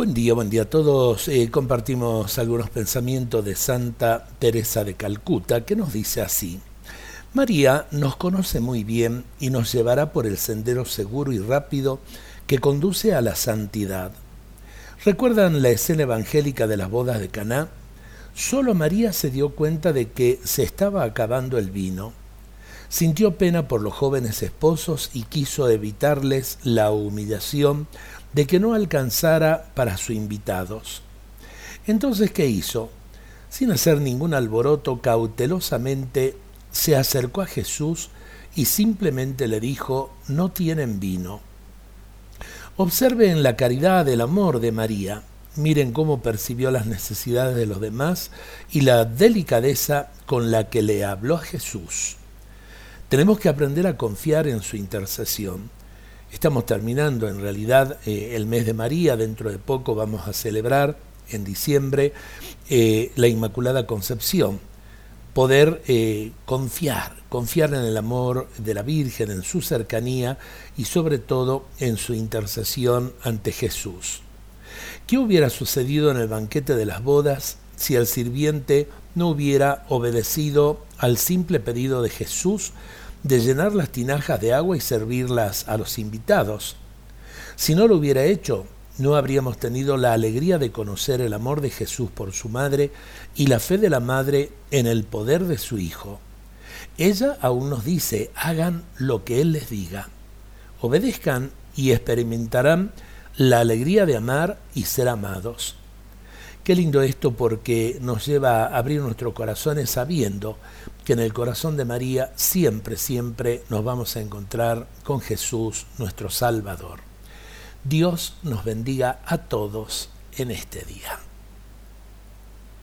Buen día, buen día a todos. Eh, compartimos algunos pensamientos de Santa Teresa de Calcuta que nos dice así. María nos conoce muy bien y nos llevará por el sendero seguro y rápido que conduce a la santidad. ¿Recuerdan la escena evangélica de las bodas de Caná? Solo María se dio cuenta de que se estaba acabando el vino. Sintió pena por los jóvenes esposos y quiso evitarles la humillación de que no alcanzara para sus invitados. Entonces, ¿qué hizo? Sin hacer ningún alboroto, cautelosamente se acercó a Jesús y simplemente le dijo, no tienen vino. Observen la caridad del amor de María, miren cómo percibió las necesidades de los demás y la delicadeza con la que le habló a Jesús. Tenemos que aprender a confiar en su intercesión. Estamos terminando en realidad eh, el mes de María, dentro de poco vamos a celebrar en diciembre eh, la Inmaculada Concepción. Poder eh, confiar, confiar en el amor de la Virgen, en su cercanía y sobre todo en su intercesión ante Jesús. ¿Qué hubiera sucedido en el banquete de las bodas si el sirviente no hubiera obedecido al simple pedido de Jesús de llenar las tinajas de agua y servirlas a los invitados. Si no lo hubiera hecho, no habríamos tenido la alegría de conocer el amor de Jesús por su madre y la fe de la madre en el poder de su Hijo. Ella aún nos dice, hagan lo que Él les diga. Obedezcan y experimentarán la alegría de amar y ser amados. Qué lindo esto porque nos lleva a abrir nuestros corazones sabiendo que en el corazón de María siempre, siempre nos vamos a encontrar con Jesús, nuestro Salvador. Dios nos bendiga a todos en este día.